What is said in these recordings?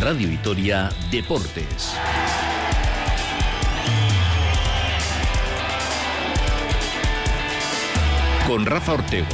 Radio Vitoria Deportes. Con Rafa Ortego.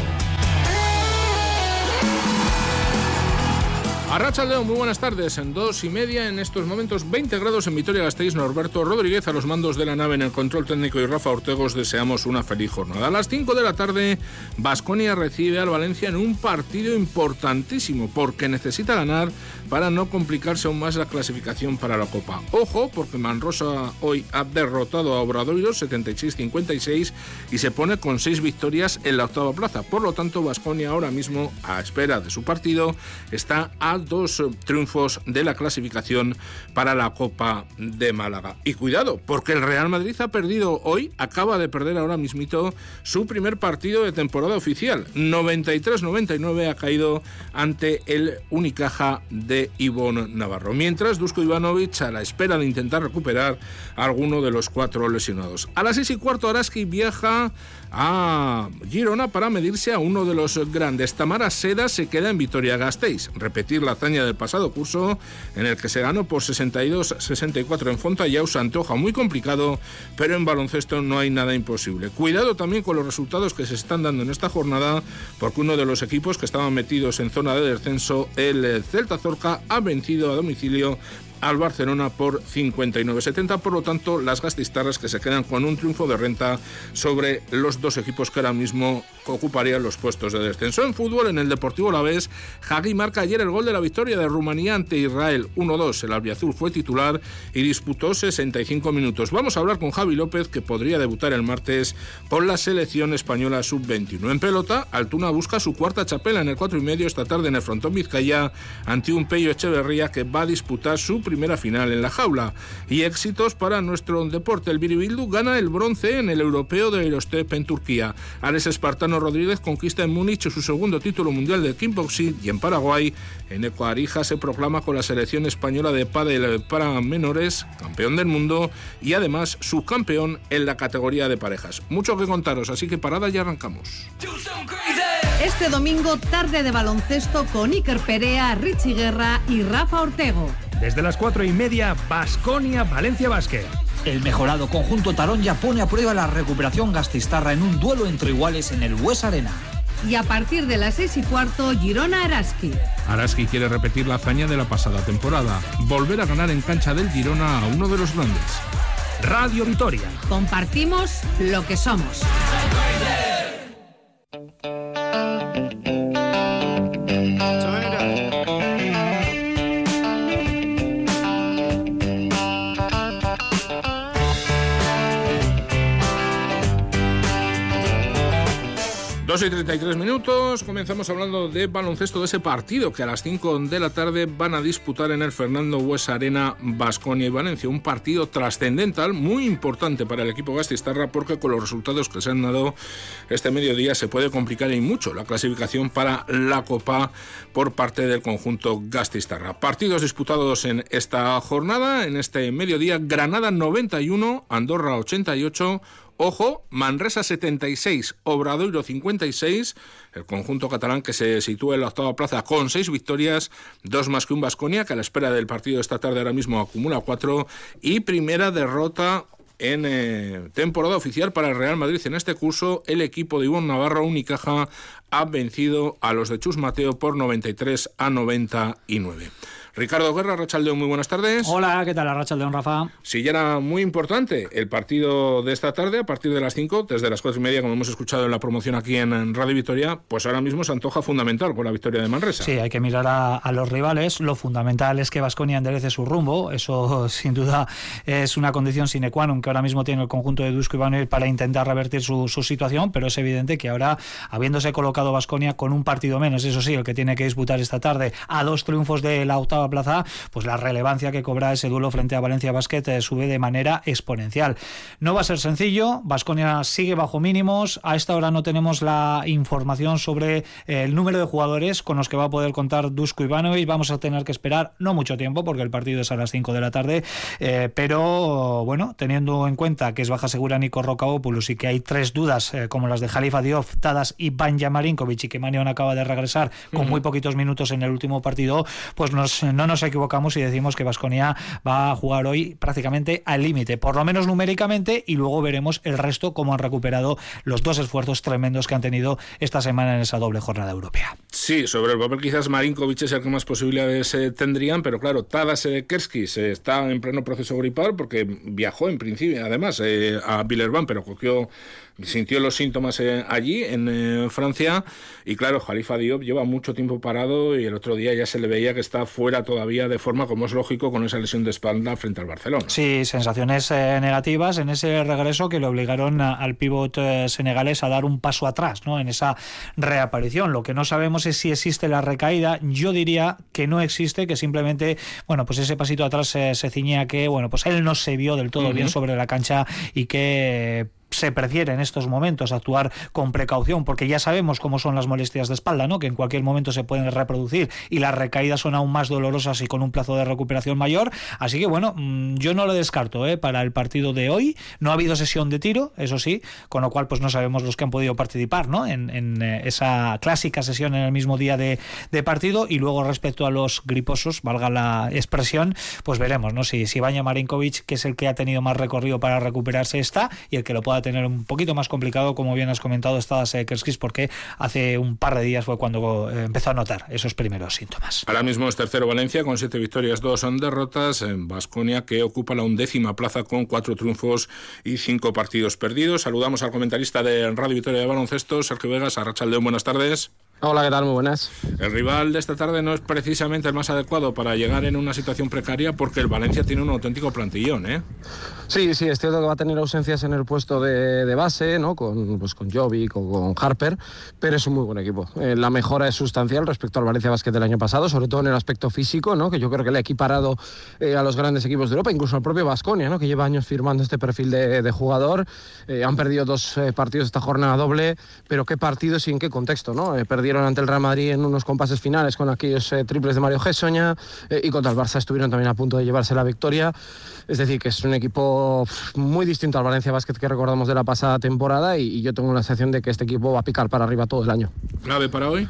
Arracha León, muy buenas tardes. En dos y media, en estos momentos 20 grados en Vitoria-Gasteiz, Norberto Rodríguez a los mandos de la nave en el control técnico y Rafa Ortegos deseamos una feliz jornada. A las 5 de la tarde, Basconia recibe al Valencia en un partido importantísimo porque necesita ganar para no complicarse aún más la clasificación para la Copa. Ojo, porque Manrosa hoy ha derrotado a Obradoiro 76-56 y se pone con 6 victorias en la octava plaza. Por lo tanto, Basconia ahora mismo, a espera de su partido, está a dos triunfos de la clasificación para la Copa de Málaga. Y cuidado, porque el Real Madrid ha perdido hoy, acaba de perder ahora mismito su primer partido de temporada oficial. 93-99 ha caído ante el Unicaja de Ivonne Navarro. Mientras, Dusko Ivanovic a la espera de intentar recuperar a alguno de los cuatro lesionados. A las seis y cuarto, Araski viaja a Girona para medirse a uno de los grandes. Tamara Seda se queda en Vitoria-Gasteiz. Repetir la hazaña del pasado curso en el que se ganó por 62-64 en Fonta ya se antoja muy complicado, pero en baloncesto no hay nada imposible. Cuidado también con los resultados que se están dando en esta jornada, porque uno de los equipos que estaban metidos en zona de descenso, el Celta Zorca, ha vencido a domicilio al Barcelona por 59-70. Por lo tanto, las gastistarras que se quedan con un triunfo de renta sobre los dos equipos que ahora mismo ocuparían los puestos de descenso. En fútbol, en el Deportivo La Vez, Hagi marca ayer el gol de la victoria de Rumanía ante Israel 1-2. El albiazul fue titular y disputó 65 minutos. Vamos a hablar con Javi López, que podría debutar el martes con la selección española sub-21. En pelota, Altuna busca su cuarta chapela en el 4 y medio esta tarde en el frontón Vizcaya ante un Pello Echeverría que va a disputar su primera final en la jaula. Y éxitos para nuestro deporte. El Biribildu gana el bronce en el europeo de Aerostep en Turquía. Alex Espartano Rodríguez conquista en Múnich su segundo título mundial de kickboxing y en Paraguay, en Ecuarija se proclama con la selección española de pádel para menores, campeón del mundo y además subcampeón en la categoría de parejas. Mucho que contaros, así que parada y arrancamos. Este domingo, tarde de baloncesto con Iker Perea, Richie Guerra y Rafa Ortego. Desde las cuatro y media, Basconia, Valencia Basket. El mejorado conjunto Tarón ya pone a prueba la recuperación gastistarra en un duelo entre iguales en el West Arena. Y a partir de las seis y cuarto, Girona Araski. Araski quiere repetir la hazaña de la pasada temporada, volver a ganar en cancha del Girona a uno de los grandes. Radio Vitoria. Compartimos lo que somos. 2 y 33 minutos, comenzamos hablando de baloncesto de ese partido que a las 5 de la tarde van a disputar en el Fernando Hues Arena Basconia y Valencia. Un partido trascendental, muy importante para el equipo gastistarra porque con los resultados que se han dado este mediodía se puede complicar y mucho la clasificación para la Copa por parte del conjunto gastistarra. Partidos disputados en esta jornada, en este mediodía, Granada 91, Andorra 88, Ojo, Manresa 76, Obradoiro 56, el conjunto catalán que se sitúa en la octava plaza con seis victorias, dos más que un Vasconia, que a la espera del partido esta tarde ahora mismo acumula cuatro, y primera derrota en eh, temporada oficial para el Real Madrid en este curso, el equipo de Ivonne Navarro Unicaja ha vencido a los de Chus Mateo por 93 a 99. Ricardo Guerra, Rachaldeón, muy buenas tardes. Hola, ¿qué tal, Rachaldeón, Rafa? Sí, ya era muy importante el partido de esta tarde, a partir de las 5, desde las 4 y media, como hemos escuchado en la promoción aquí en Radio Victoria, pues ahora mismo se antoja fundamental con la victoria de Manresa. Sí, hay que mirar a, los rivales. Lo fundamental es que Vasconia enderece su rumbo. Eso, sin duda, es una condición sine qua non que ahora mismo tiene el conjunto de Dusko Ivanovic para intentar revertir su, situación, pero es evidente que ahora, habiéndose colocado Vasconia con un partido menos, eso sí, el que tiene que disputar esta tarde, a dos triunfos de la octava plaza, pues la relevancia que cobra ese duelo frente a Valencia Basket eh, sube de manera exponencial. No va a ser sencillo, Vasconia sigue bajo mínimos, a esta hora no tenemos la información sobre eh, el número de jugadores con los que va a poder contar Dusko Ivanovic, vamos a tener que esperar no mucho tiempo porque el partido es a las 5 de la tarde, eh, pero bueno, teniendo en cuenta que es baja segura Nico Rocaopoulos y que hay tres dudas como las de Jalifa Diop, Tadas y Banja Marinkovic y que Manion acaba de regresar con muy poquitos minutos en el último partido, pues nos no nos equivocamos si decimos que Vasconia va a jugar hoy prácticamente al límite, por lo menos numéricamente, y luego veremos el resto cómo han recuperado los dos esfuerzos tremendos que han tenido esta semana en esa doble jornada europea. Sí, sobre el papel quizás Marinkovic es el que más posibilidades eh, tendrían, pero claro, Tadas Kerski se está en pleno proceso gripal porque viajó en principio, además, eh, a Villerban, pero cogió sintió los síntomas eh, allí en eh, Francia y claro, Jalifa Diop lleva mucho tiempo parado y el otro día ya se le veía que está fuera todavía de forma como es lógico con esa lesión de espalda frente al Barcelona. Sí, sensaciones eh, negativas en ese regreso que le obligaron al pívot senegalés a dar un paso atrás, ¿no? En esa reaparición. Lo que no sabemos es si existe la recaída. Yo diría que no existe, que simplemente, bueno, pues ese pasito atrás se ciñía que, bueno, pues él no se vio del todo bien sobre la cancha y que se prefiere en estos momentos actuar con precaución, porque ya sabemos cómo son las molestias de espalda, ¿no? que en cualquier momento se pueden reproducir y las recaídas son aún más dolorosas y con un plazo de recuperación mayor. Así que bueno, mm, yo no lo descarto ¿eh? para el partido de hoy. No ha habido sesión de tiro, eso sí, con lo cual pues no sabemos los que han podido participar ¿no? en, eh, esa clásica sesión en el mismo día de, partido. Y luego respecto a los griposos, valga la expresión, pues veremos ¿no? si, si Baña Marinkovic, que es el que ha tenido más recorrido para recuperarse, está y el que lo pueda tener un poquito más complicado, como bien has comentado, está Kerskis, porque hace un par de días fue cuando eh, empezó a notar esos primeros síntomas. Ahora mismo es tercero Valencia con siete victorias, dos son derrotas. En Vasconia, que ocupa la undécima plaza con cuatro triunfos y cinco partidos perdidos. Saludamos al comentarista de Radio Victoria de Baloncesto, Sergio Vegas, a Rachaldeón. Buenas tardes. Hola, ¿qué tal? Muy buenas. El rival de esta tarde no es precisamente el más adecuado para llegar en una situación precaria porque el Valencia tiene un auténtico plantillón, ¿eh? Sí, sí, es cierto que va a tener ausencias en el puesto de, base, ¿no? Con, pues, con Jovic o con Harper, pero es un muy buen equipo. Eh, la mejora es sustancial respecto al Valencia Basket del año pasado, sobre todo en el aspecto físico, ¿no? Que yo creo que le ha equiparado eh, a los grandes equipos de Europa, incluso al propio Vasconia, ¿no? Que lleva años firmando este perfil de, jugador. Eh, han perdido dos partidos esta jornada doble, pero qué partidos y en qué contexto, ¿no? Perdieron ante el Real Madrid en unos compases finales con aquellos triples de Mario Gessoña y contra el Barça estuvieron también a punto de llevarse la victoria. Es decir, que es un equipo muy distinto al Valencia Basket que recordamos de la pasada temporada y, yo tengo la sensación de que este equipo va a picar para arriba todo el año. ¿Clave para hoy?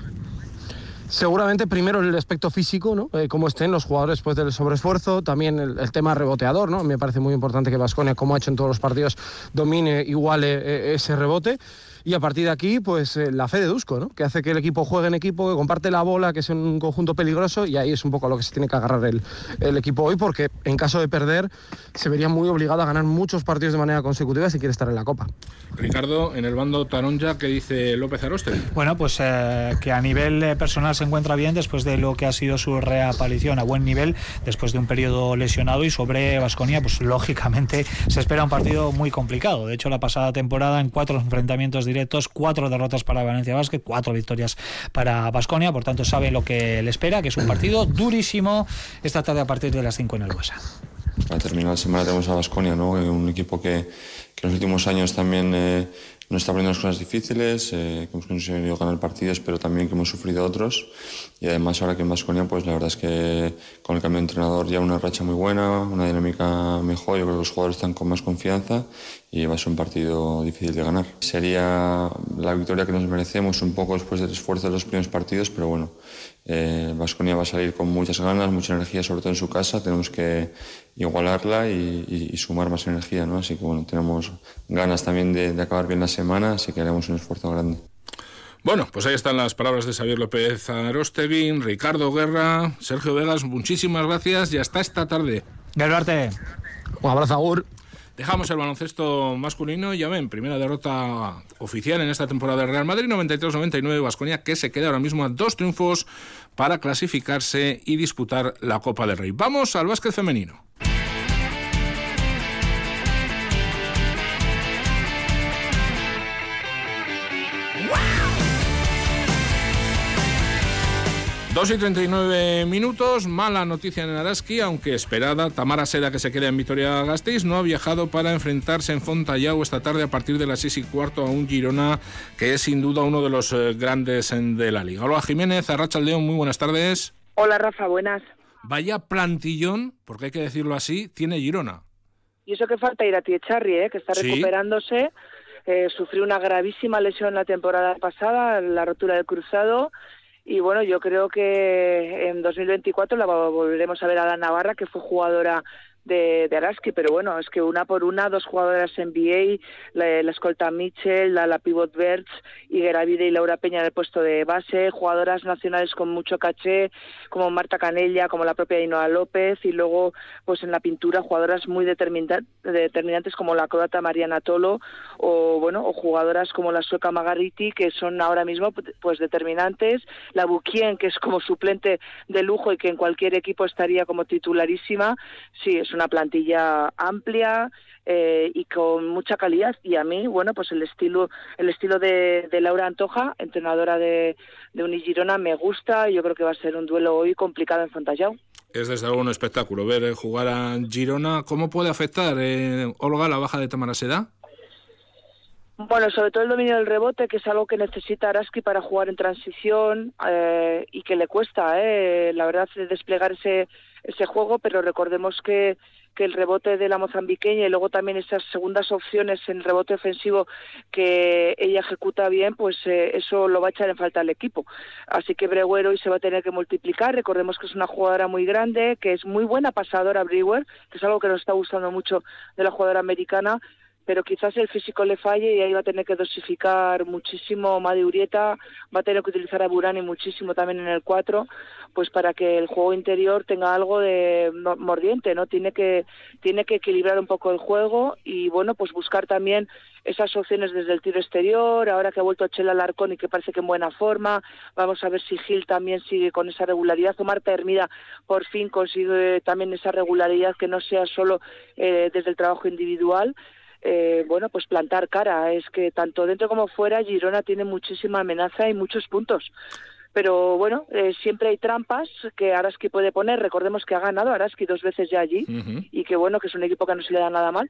Seguramente primero el aspecto físico, ¿no? Eh, cómo estén los jugadores después del sobreesfuerzo, también el, tema reboteador, ¿no? Me parece muy importante que Vasconia, como ha hecho en todos los partidos, domine, iguale eh, ese rebote y a partir de aquí, pues eh, la fe de Dusko, ¿no? que hace que el equipo juegue en equipo, que comparte la bola, que es un conjunto peligroso y ahí es un poco a lo que se tiene que agarrar el, el equipo hoy, porque en caso de perder se vería muy obligado a ganar muchos partidos de manera consecutiva si quiere estar en la Copa. Ricardo, en el bando Taronja, ¿qué dice López Aroste? Bueno, pues eh, que a nivel eh, personal se encuentra bien después de lo que ha sido su reaparición a buen nivel, después de un periodo lesionado y sobre Vasconia, pues lógicamente se espera un partido muy complicado. De hecho, la pasada temporada en cuatro enfrentamientos directos cuatro derrotas para Valencia Basket, cuatro victorias para Basconia, por tanto sabe lo que le espera, que es un partido durísimo esta tarde a partir de las 5 en el Buesa. Para terminar la semana tenemos a Basconia, ¿no? un equipo que, que en los últimos años también eh, nos está poniendo las cosas difíciles, eh, que hemos conseguido ganar partidos, pero también que hemos sufrido otros. Y además ahora que en Vasconia, pues la verdad es que con el cambio de entrenador ya una racha muy buena, una dinámica mejor, yo creo que los jugadores están con más confianza y va a ser un partido difícil de ganar. Sería la victoria que nos merecemos un poco después del esfuerzo de los primeros partidos, pero bueno, Vasconia eh, va a salir con muchas ganas, mucha energía, sobre todo en su casa. Tenemos que igualarla y, sumar más energía, ¿no? Así que bueno, tenemos ganas también de, acabar bien la semana, así que haremos un esfuerzo grande. Bueno, pues ahí están las palabras de Xavier López Arostegui, Ricardo Guerra, Sergio Vegas, muchísimas gracias y hasta esta tarde. Garuarte. Un abrazo, Agur. Dejamos el baloncesto masculino y ya ven, primera derrota oficial en esta temporada de Real Madrid 93-99 Vasconia que se queda ahora mismo a dos triunfos para clasificarse y disputar la Copa del Rey. Vamos al básquet femenino. 2 y 39 minutos, mala noticia en Araski, aunque esperada. Tamara Seda, que se queda en Vitoria-Gasteiz, no ha viajado para enfrentarse en Fontallao esta tarde a partir de las 6 y cuarto a un Girona, que es sin duda uno de los eh, grandes de la liga. Hola Jiménez, Arracha León, muy buenas tardes. Hola Rafa, buenas. Vaya plantillón, porque hay que decirlo así, tiene Girona. Y eso que falta ir a Tiecharri, ¿eh? que está recuperándose. Eh, sufrió una gravísima lesión la temporada pasada, la rotura del cruzado y bueno, yo creo que en 2024 la volveremos a ver a la Navarra, que fue jugadora de, de, Araski, pero bueno, es que una por una, dos jugadoras NBA, la, la escolta Mitchell, la, la pivot Bertz, Geravide y Laura Peña en el puesto de base, jugadoras nacionales con mucho caché, como Marta Canella, como la propia Inoa López, y luego, pues en la pintura, jugadoras muy determinantes como la croata Mariana Tolo, o bueno, o jugadoras como la sueca Magariti, que son ahora mismo pues determinantes, la Bukien, que es como suplente de lujo y que en cualquier equipo estaría como titularísima, sí, es una plantilla amplia eh, y con mucha calidad. Y a mí bueno pues el estilo el estilo de, Laura Antoja entrenadora de, de Unigirona me gusta y yo creo que va a ser un duelo hoy complicado en Fontallao es desde luego un espectáculo ver jugar a Girona. Cómo puede afectar eh, Olga la baja de Tamara Seda bueno, sobre todo el dominio del rebote, que es algo que necesita Araski para jugar en transición eh, y que le cuesta, eh, la verdad, desplegar ese, ese juego, pero recordemos que, que el rebote de la mozambiqueña y luego también esas segundas opciones en rebote ofensivo que ella ejecuta bien, pues eh, eso lo va a echar en falta al equipo. Así que Brewer hoy se va a tener que multiplicar. Recordemos que es una jugadora muy grande, que es muy buena pasadora Brewer, que es algo que nos está gustando mucho de la jugadora americana pero quizás el físico le falle y ahí va a tener que dosificar muchísimo Madi Urieta, va a tener que utilizar a Burani muchísimo también en el 4, pues para que el juego interior tenga algo de mordiente, ¿no? Tiene que, tiene que equilibrar un poco el juego y, bueno, pues buscar también esas opciones desde el tiro exterior, ahora que ha vuelto Chela Larcón y que parece que en buena forma, vamos a ver si Gil también sigue con esa regularidad, o Marta Hermida por fin consigue también esa regularidad que no sea solo eh, desde el trabajo individual, eh, bueno, pues plantar cara. Es que tanto dentro como fuera Girona tiene muchísima amenaza y muchos puntos. Pero bueno, eh, siempre hay trampas que Araski puede poner. Recordemos que ha ganado Araski dos veces ya allí y que bueno, que es un equipo que no se le da nada mal.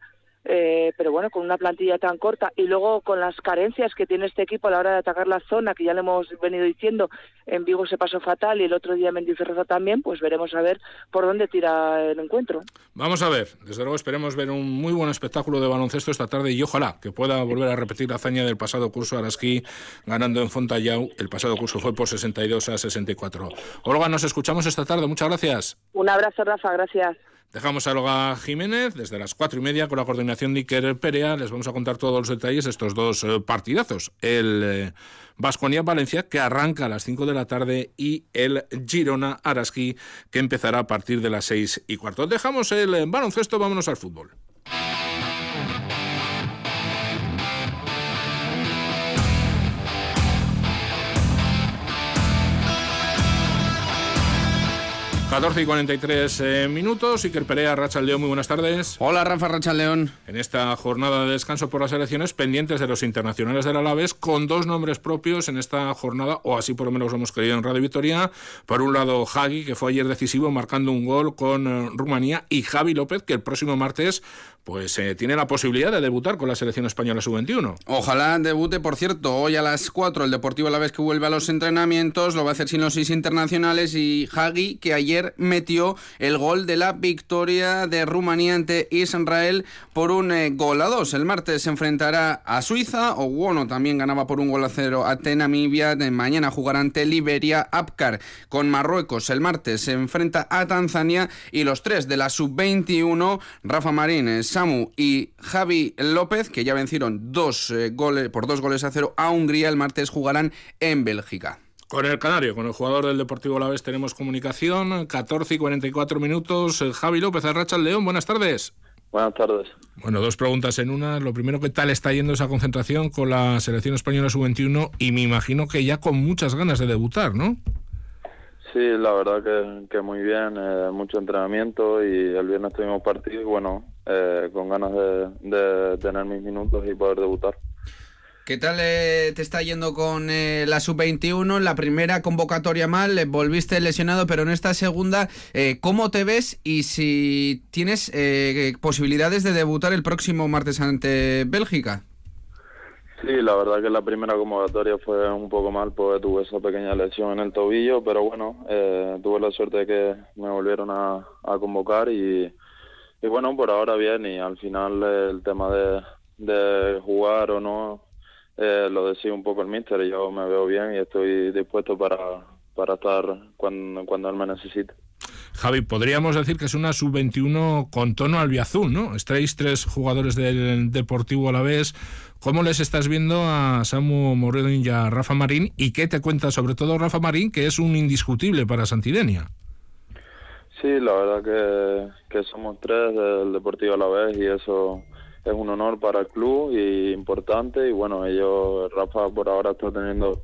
Eh, pero bueno, con una plantilla tan corta y luego con las carencias que tiene este equipo a la hora de atacar la zona, que ya le hemos venido diciendo, en Vigo se pasó fatal y el otro día Mendizorroza también, pues veremos a ver por dónde tira el encuentro. Vamos a ver, desde luego esperemos ver un muy buen espectáculo de baloncesto esta tarde y ojalá que pueda volver a repetir la hazaña del pasado curso Araski ganando en Fontallao. El pasado curso fue por 62 a 64. Olga, nos escuchamos esta tarde, muchas gracias. Un abrazo, Rafa, gracias. Dejamos a Olga Jiménez desde las cuatro y media con la coordinación de Iker Perea. Les vamos a contar todos los detalles de estos dos eh, partidazos. El Vasconia eh, Valencia, que arranca a las 5 de la tarde, y el Girona Araski, que empezará a partir de las seis y cuarto. Dejamos el eh, baloncesto, vámonos al fútbol. 14 y 43 eh, minutos. Iker Perea, Racha León, muy buenas tardes. Hola, Rafa Racha León. En esta jornada de descanso por las elecciones, pendientes de los internacionales del Alaves, con dos nombres propios en esta jornada, o así por lo menos lo hemos creído en Radio Victoria. Por un lado, Hagi, que fue ayer decisivo marcando un gol con eh, Rumanía, y Javi López, que el próximo martes pues eh, tiene la posibilidad de debutar con la selección española sub-21. Ojalá debute, por cierto, hoy a las 4 el Deportivo Alaves que vuelve a los entrenamientos, lo va a hacer sin los seis internacionales y Hagi, que ayer metió el gol de la victoria de Rumanía ante Israel por un eh, gol a dos. El martes se enfrentará a Suiza, o bueno, también ganaba por un gol a cero ante Namibia. Mañana jugará ante Liberia, Apcar con Marruecos. El martes se enfrenta a Tanzania y los tres de la sub-21, Rafa Marín, eh, Samu y Javi López, que ya vencieron dos eh, goles por dos goles a cero a Hungría, el martes jugarán en Bélgica. Con el Canario, con el jugador del Deportivo La Vez tenemos comunicación, 14 y 44 minutos. Javi López, Arracha León, buenas tardes. Buenas tardes. Bueno, dos preguntas en una. Lo primero, ¿qué tal está yendo esa concentración con la selección española sub-21? Y me imagino que ya con muchas ganas de debutar, ¿no? Sí, la verdad que, muy bien, eh, mucho entrenamiento y el viernes tuvimos partido y bueno, eh, con ganas de tener mis minutos y poder debutar. ¿Qué tal eh, te está yendo con eh, la sub-21? La primera convocatoria mal, volviste lesionado, pero en esta segunda, eh, ¿cómo te ves y si tienes posibilidades de debutar el próximo martes ante Bélgica? Sí, la verdad que la primera convocatoria fue un poco mal porque tuve esa pequeña lesión en el tobillo, pero bueno, tuve la suerte de que me volvieron a, convocar y, bueno, por ahora bien y al final el tema de jugar o no eh, lo decía un poco el míster, yo me veo bien y estoy dispuesto para, para estar cuando, cuando él me necesite. Javi, podríamos decir que es una sub-21 con tono albiazul, ¿no? Estáis tres jugadores del Deportivo a la vez. ¿Cómo les estás viendo a Samu Moreno y a Rafa Marín? ¿Y qué te cuenta sobre todo Rafa Marín, que es un indiscutible para Santidenia? Sí, la verdad que, que somos tres del Deportivo a la vez y eso es un honor para el club y importante. Y bueno, ellos, Rafa por ahora está teniendo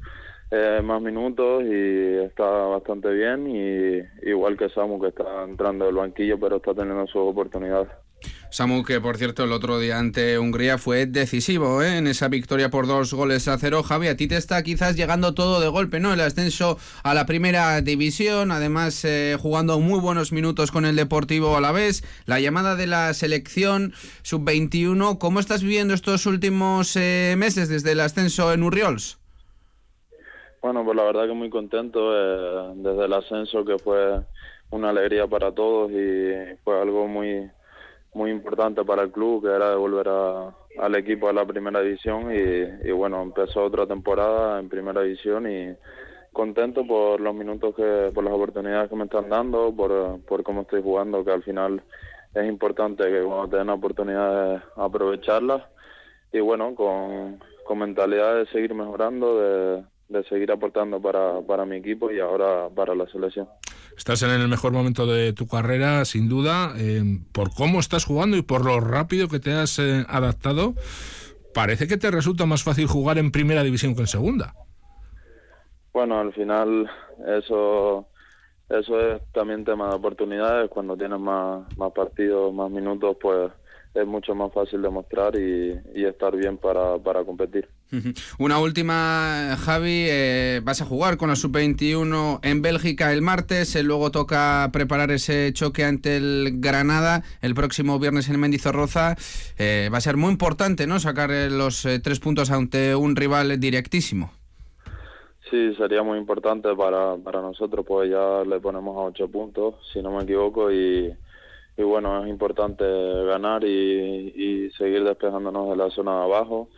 eh, más minutos y está bastante bien y igual que Samu que está entrando del banquillo pero está teniendo su oportunidad. Samu, que por cierto el otro día ante Hungría fue decisivo ¿eh? en esa victoria por dos goles a cero. Javi, a ti te está quizás llegando todo de golpe, ¿no? El ascenso a la primera división, además eh, jugando muy buenos minutos con el Deportivo a la vez, la llamada de la selección sub-21. ¿Cómo estás viviendo estos últimos meses desde el ascenso en Urriols? Bueno, pues la verdad que muy contento eh, desde el ascenso que fue una alegría para todos y fue algo muy muy importante para el club que era devolver a, al equipo a la primera división y, y, bueno empezó otra temporada en primera división y contento por los minutos que por las oportunidades que me están dando por, por cómo estoy jugando que al final es importante que cuando te den oportunidades aprovecharlas y bueno con, con mentalidad de seguir mejorando de de seguir aportando para, para mi equipo y ahora para la selección. Estás en el mejor momento de tu carrera, sin duda, eh, por cómo estás jugando y por lo rápido que te has eh, adaptado. Parece que te resulta más fácil jugar en primera división que en segunda. Bueno, al final eso eso es también tema de oportunidades. Cuando tienes más, más partidos, más minutos, pues es mucho más fácil demostrar y, y estar bien para, para competir. Una última, Javi, eh, vas a jugar con la sub-21 en Bélgica el martes, eh, luego toca preparar ese choque ante el Granada el próximo viernes en Mendizorroza. Eh, va a ser muy importante, ¿no? Sacar los tres puntos ante un rival directísimo. Sí, sería muy importante para, para nosotros, pues ya le ponemos a ocho puntos, si no me equivoco, y, y bueno, es importante ganar y, y seguir despejándonos de la zona de abajo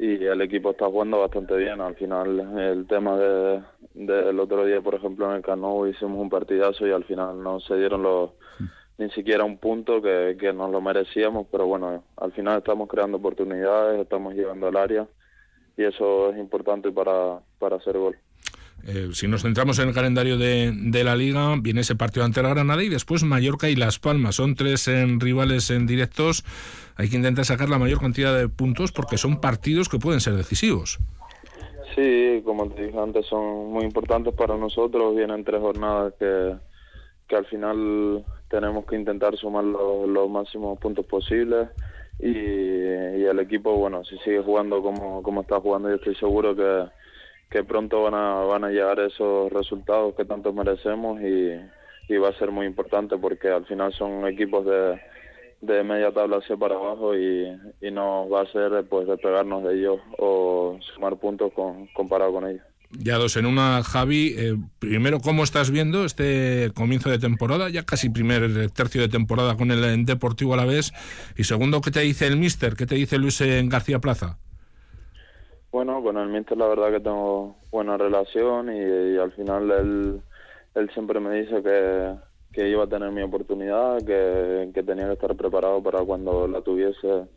y el equipo está jugando bastante bien. Al final, el tema del de, otro día, por ejemplo, en el Cano hicimos un partidazo y al final no se dieron los ni siquiera un punto que, que nos lo merecíamos, pero bueno, al final estamos creando oportunidades, estamos llegando al área y eso es importante para, para hacer gol. Eh, si nos centramos en el calendario de, de, la liga, viene ese partido ante la Granada y después Mallorca y Las Palmas. Son tres en rivales en directos. Hay que intentar sacar la mayor cantidad de puntos porque son partidos que pueden ser decisivos. Sí, como te dije antes, son muy importantes para nosotros. Vienen tres jornadas que, que al final tenemos que intentar sumar los, los máximos puntos posibles. Y, y, el equipo, bueno, si sigue jugando como, como está jugando, yo estoy seguro que que pronto van a, van a llegar esos resultados que tanto merecemos y, y va a ser muy importante porque al final son equipos de, de media tabla hacia para abajo y, y nos va a hacer pues despegarnos de ellos o sumar puntos con, comparado con ellos. Ya dos en una, Javi. Eh, primero, ¿cómo estás viendo este comienzo de temporada? Ya casi primer tercio de temporada con el Deportivo a la vez. Y segundo, ¿qué te dice el Mister? ¿Qué te dice Luis García Plaza? Bueno, con el mister la verdad que tengo buena relación y, al final él, él siempre me dice que, que iba a tener mi oportunidad, que, que tenía que estar preparado para cuando la tuviese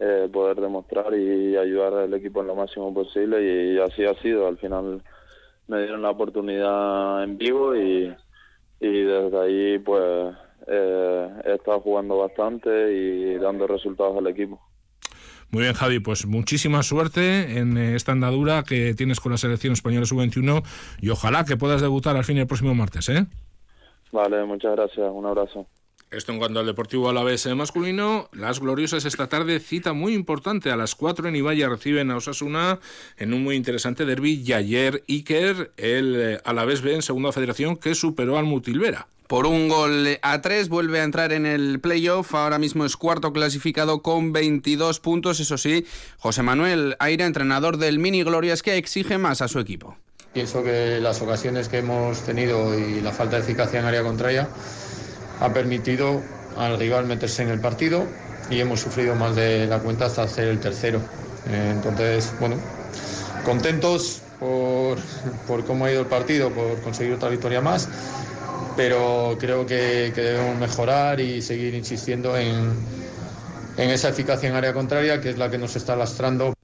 eh, poder demostrar y ayudar al equipo en lo máximo posible y, así ha sido. Al final me dieron la oportunidad en vivo y, y desde ahí pues eh, he estado jugando bastante y dando resultados al equipo. Muy bien, Javi, pues muchísima suerte en eh, esta andadura que tienes con la selección española sub-21 y ojalá que puedas debutar al fin el próximo martes, ¿eh? Vale, muchas gracias, un abrazo. Esto en cuanto al Deportivo Alavés masculino, las gloriosas esta tarde cita muy importante a las 4 en Ibaya reciben a Osasuna en un muy interesante derby y ayer Iker, el eh, Alavés B en segunda federación que superó al Mutilvera por un gol a tres, vuelve a entrar en el playoff, ahora mismo es cuarto clasificado con 22 puntos, eso sí, José Manuel Aire, entrenador del Mini Glorias, que exige más a su equipo. Pienso que las ocasiones que hemos tenido y la falta de eficacia en área contraria ha permitido al rival meterse en el partido y hemos sufrido más de la cuenta hasta hacer el tercero. Entonces, bueno, contentos por, por cómo ha ido el partido, por conseguir otra victoria más, pero creo que, debemos mejorar y seguir insistiendo en, en esa eficacia en área contraria, que es la que nos está lastrando.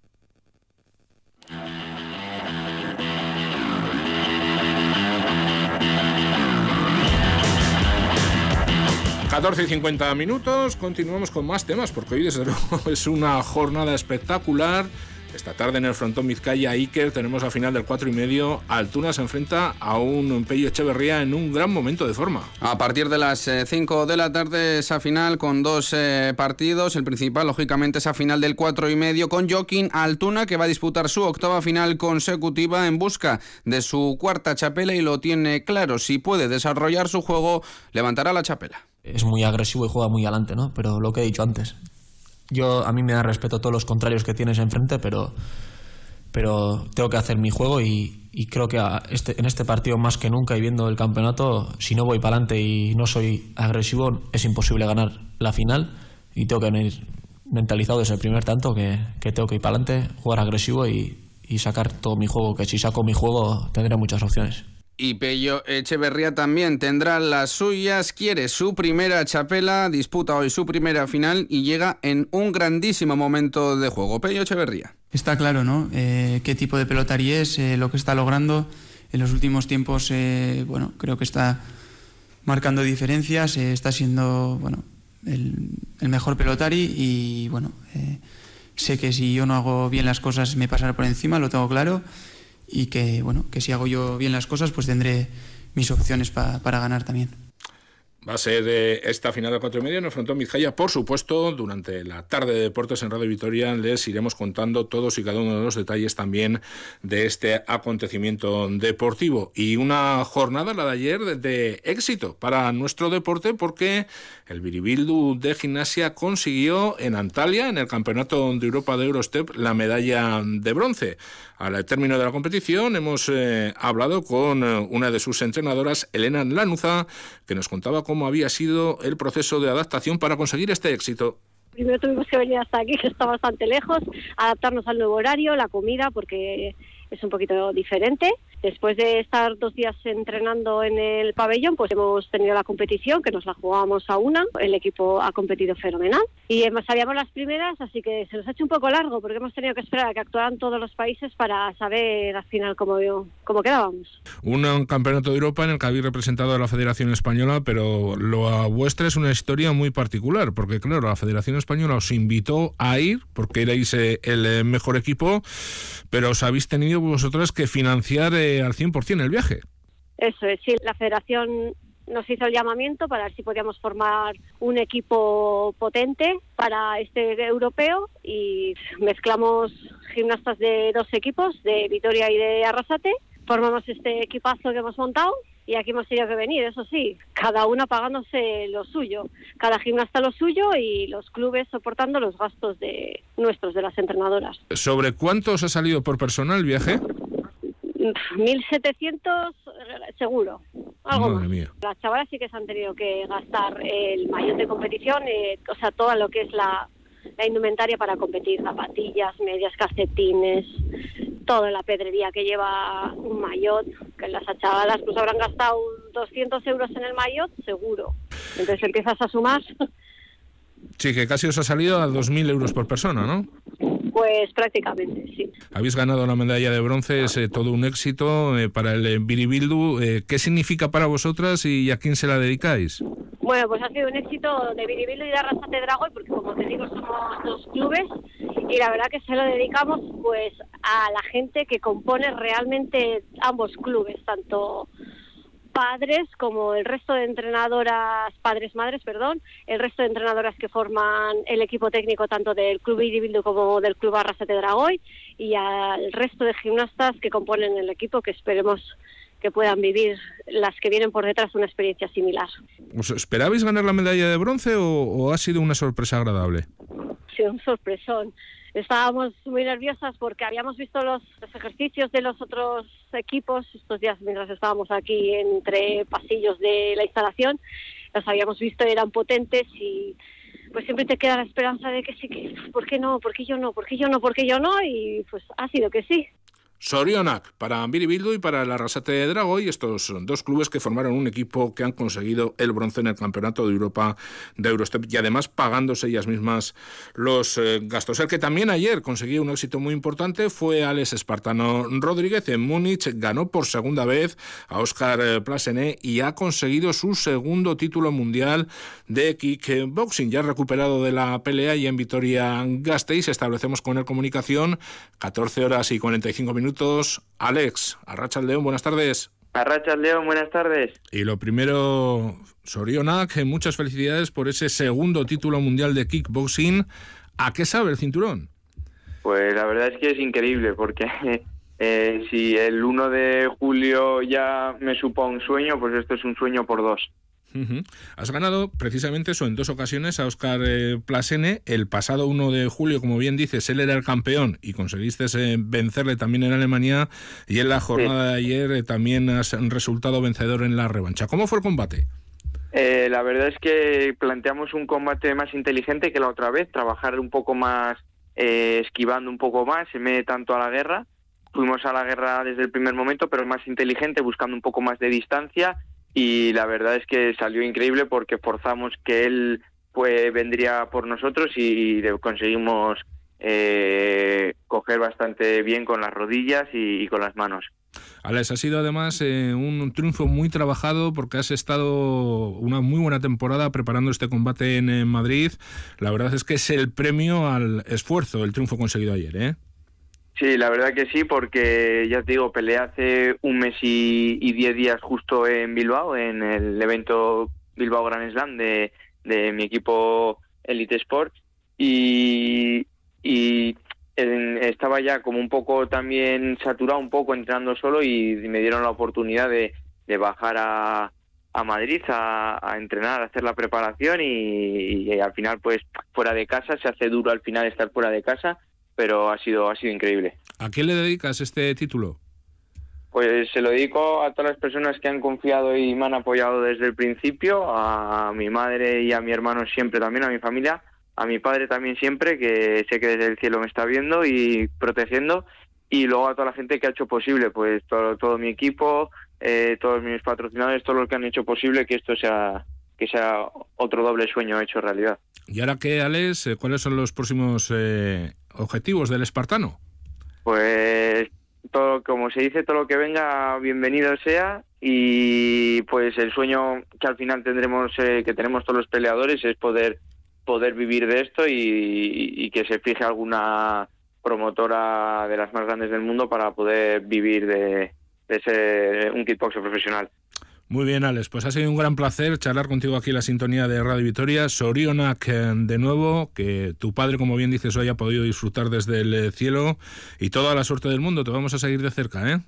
14 y 50 minutos, continuamos con más temas, porque hoy desde luego es una jornada espectacular. Esta tarde en el frontón Vizcaya Iker tenemos a final del 4 y medio. Altuna se enfrenta a un Pello Echeverría en un gran momento de forma. A partir de las 5 eh, de la tarde esa final con dos eh, partidos. El principal, lógicamente, esa final del 4 y medio con Joaquín Altuna que va a disputar su octava final consecutiva en busca de su cuarta chapela y lo tiene claro. Si puede desarrollar su juego, levantará la chapela es muy agresivo y juega muy adelante, ¿no? Pero lo que he dicho antes, yo a mí me da respeto a todos los contrarios que tienes enfrente, pero, pero tengo que hacer mi juego y, creo que este, en este partido más que nunca y viendo el campeonato, si no voy para adelante y no soy agresivo, es imposible ganar la final y tengo que venir mentalizado desde el primer tanto que, que tengo que ir para adelante, jugar agresivo y, y sacar todo mi juego, que si saco mi juego tendré muchas opciones. Y Pello Echeverría también tendrá las suyas, quiere su primera chapela, disputa hoy su primera final y llega en un grandísimo momento de juego. Pello Echeverría. Está claro, ¿no? Eh, qué tipo de pelotari es, eh, lo que está logrando. En los últimos tiempos, eh, bueno, creo que está marcando diferencias, está siendo, bueno, el, el, mejor pelotari y, bueno, sé que si yo no hago bien las cosas me pasará por encima, lo tengo claro y que, bueno, que si hago yo bien las cosas, pues tendré mis opciones para ganar también. Va a ser eh, esta final de cuatro y medio en el frontón. Por supuesto, durante la tarde de deportes en Radio Vitoria les iremos contando todos y cada uno de los detalles también de este acontecimiento deportivo. Y una jornada, la de ayer, de, éxito para nuestro deporte porque el Biribildu de gimnasia consiguió en Antalya, en el Campeonato de Europa de Eurostep, la medalla de bronce. Al término de la competición hemos eh, hablado con eh, una de sus entrenadoras, Elena Lanuza, que nos contaba cómo había sido el proceso de adaptación para conseguir este éxito. Primero tuvimos que venir hasta aquí, que está bastante lejos, adaptarnos al nuevo horario, la comida, porque es un poquito diferente. Después de estar dos días entrenando en el pabellón, pues hemos tenido la competición, que nos la jugábamos a una. El equipo ha competido fenomenal. Y sabíamos las primeras, así que se nos ha hecho un poco largo, porque hemos tenido que esperar a que actuaran todos los países para saber al final cómo, cómo quedábamos. Un campeonato de Europa en el que habéis representado a la Federación Española, pero lo vuestra es una historia muy particular, porque claro, la Federación Española os invitó a ir, porque erais eh, el eh, mejor equipo, pero os habéis tenido vosotras que financiar eh, al 100% el viaje. Eso es, sí, la federación nos hizo el llamamiento para ver si podíamos formar un equipo potente para este europeo y mezclamos gimnastas de dos equipos, de Vitoria y de Arrasate. Formamos este equipazo que hemos montado y aquí hemos tenido que venir, eso sí, cada una pagándose lo suyo, cada gimnasta lo suyo y los clubes soportando los gastos de nuestros, de las entrenadoras. ¿Sobre cuánto os ha salido por persona el viaje? 1.700 seguro. Algo Madre Mía. Las chavalas sí que se han tenido que gastar el maillot de competición, eh, o sea, todo lo que es la, la indumentaria para competir, zapatillas, medias, calcetines, toda la pedrería que lleva un maillot, que las chavalas pues habrán gastado 200 euros en el maillot, seguro. Entonces empiezas a sumar. Sí, que casi os ha salido a 2.000 euros por persona, ¿no? Pues prácticamente, sí. Habéis ganado la medalla de bronce, es eh, todo un éxito eh, para el Biribildu. Eh, ¿Qué significa para vosotras y a quién se la dedicáis? Bueno, pues ha sido un éxito de Biribildu y de Arrasate Dragoy, porque como te digo, somos dos clubes y la verdad que se lo dedicamos pues a la gente que compone realmente ambos clubes, tanto padres como el resto de entrenadoras, padres, madres, perdón, el resto de entrenadoras que forman el equipo técnico tanto del Club Iribildo como del Club Arrasate Dragoy y al resto de gimnastas que componen el equipo que esperemos que puedan vivir las que vienen por detrás una experiencia similar. ¿Os esperabais ganar la medalla de bronce o, ha sido una sorpresa agradable? Sí, un sorpresón estábamos muy nerviosas porque habíamos visto los, ejercicios de los otros equipos estos días mientras estábamos aquí entre pasillos de la instalación. Los habíamos visto, eran potentes y pues siempre te queda la esperanza de que sí, que ¿por qué no? ¿Por qué yo no? ¿Por qué yo no? ¿Por qué yo no? Y pues ha sido que sí. Sorionak para Biribildu y para la Rasate de Dragoy, estos dos clubes que formaron un equipo que han conseguido el bronce en el Campeonato de Europa de Eurostep y además pagándose ellas mismas los eh, gastos. El que también ayer consiguió un éxito muy importante fue Alex Espartano Rodríguez en Múnich, ganó por segunda vez a Oscar eh, Plasené y ha conseguido su segundo título mundial de kickboxing. Ya recuperado de la pelea y en Vitoria-Gasteiz establecemos con él comunicación 14 horas y 45 minutos Alex, Arracha León, buenas tardes. Arracha León, buenas tardes. Y lo primero, Sorionak, muchas felicidades por ese segundo título mundial de kickboxing. ¿A qué sabe el cinturón? Pues la verdad es que es increíble porque eh, si el 1 de julio ya me supo un sueño, pues esto es un sueño por dos. Has ganado precisamente eso en dos ocasiones a Oscar eh, Plasene. El pasado 1 de julio, como bien dices, él era el campeón y conseguiste eh, vencerle también en Alemania. Y en la jornada de ayer eh, también has resultado vencedor en la revancha. ¿Cómo fue el combate? la verdad es que planteamos un combate más inteligente que la otra vez, trabajar un poco más, esquivando un poco más, en vez de tanto a la guerra. Fuimos a la guerra desde el primer momento, pero más inteligente, buscando un poco más de distancia y la verdad es que salió increíble porque forzamos que él pues vendría por nosotros y conseguimos eh, coger bastante bien con las rodillas y, con las manos. Alex, ha sido además eh, un triunfo muy trabajado porque has estado una muy buena temporada preparando este combate en, Madrid. La verdad es que es el premio al esfuerzo, el triunfo conseguido ayer, ¿eh? Sí, la verdad que sí, porque ya te digo, peleé hace un mes y, diez días justo en Bilbao, en el evento Bilbao Grand Slam de, de mi equipo Elite Sports y, y estaba ya como un poco también saturado, un poco entrenando solo y me dieron la oportunidad de, de bajar a, a Madrid a, entrenar, a hacer la preparación y, al final pues fuera de casa, se hace duro al final estar fuera de casa pero ha sido, ha sido increíble. ¿A quién le dedicas este título? Pues se lo dedico a todas las personas que han confiado y me han apoyado desde el principio, a mi madre y a mi hermano siempre también, a mi familia, a mi padre también siempre, que sé que desde el cielo me está viendo y protegiendo, y luego a toda la gente que ha hecho posible, pues todo, todo mi equipo, eh, todos mis patrocinadores, todos los que han hecho posible que esto sea que sea otro doble sueño hecho realidad. ¿Y ahora qué, Alex? ¿Cuáles son los próximos eh, objetivos del espartano? Pues todo, como se dice, todo lo que venga, bienvenido sea. Y pues el sueño que al final tendremos, eh, que tenemos todos los peleadores, es poder poder vivir de esto y, que se fije alguna promotora de las más grandes del mundo para poder vivir de, de ser un kickboxer profesional. Muy bien, Alex. Pues ha sido un gran placer charlar contigo aquí en la sintonía de Radio Vitoria. Sorionak eh, de nuevo, que tu padre, como bien dices, hoy ha podido disfrutar desde el eh, cielo y toda la suerte del mundo. Te vamos a seguir de cerca, ¿eh?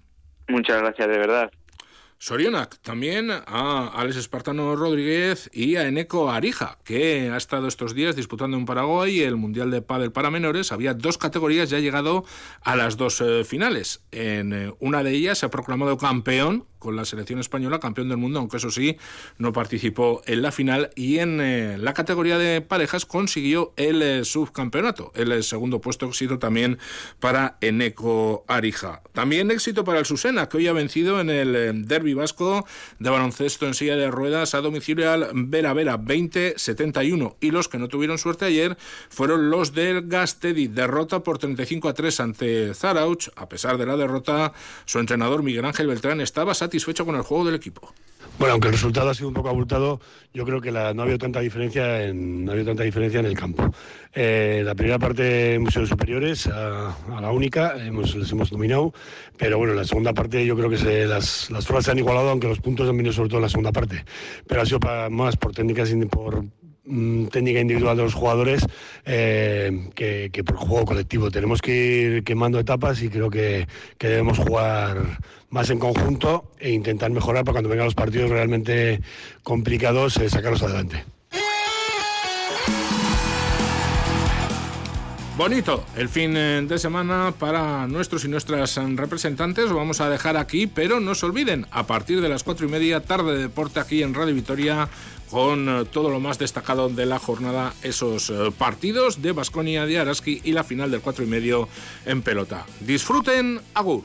Muchas gracias, de verdad. Sorionak, también a Alex Espartano Rodríguez y a Eneco Arija, que ha estado estos días disputando en Paraguay el Mundial de Padel para menores. Había dos categorías, ya ha llegado a las dos eh, finales. En una de ellas se ha proclamado campeón con la selección española, campeón del mundo, aunque eso sí, no participó en la final y en eh, la categoría de parejas consiguió el eh, subcampeonato. El eh, segundo puesto éxito también para Eneco Arija. También éxito para el Susena, que hoy ha vencido en el derby vasco de baloncesto en silla de ruedas a domicilio al Vera Vera 20-71. Y los que no tuvieron suerte ayer fueron los del Gastedi. Derrota por 35 a 3 ante Zarauch. A pesar de la derrota, su entrenador Miguel Ángel Beltrán estaba satisfecho con el juego del equipo. Bueno, aunque el resultado ha sido un poco abultado, yo creo que no ha habido tanta diferencia en, no ha tanta diferencia en el campo. Eh, la primera parte hemos sido superiores a, la única, hemos, les hemos dominado, pero bueno, la segunda parte yo creo que las, las se han igualado, aunque los puntos han venido sobre todo en la segunda parte. Pero ha sido más por técnicas, por, Mm, técnica individual de los jugadores eh, que, por juego colectivo. Tenemos que ir quemando etapas y creo que, debemos jugar más en conjunto e intentar mejorar para cuando vengan los partidos realmente complicados eh, sacarlos adelante. Bonito el fin eh, de semana para nuestros y nuestras representantes. Lo vamos a dejar aquí, pero no se olviden, a partir de las cuatro y media, tarde de deporte aquí en Radio Vitoria con eh, todo lo más destacado de la jornada, esos eh, partidos de Basconia de Araski y la final del 4 y medio en pelota. Disfruten, Agur.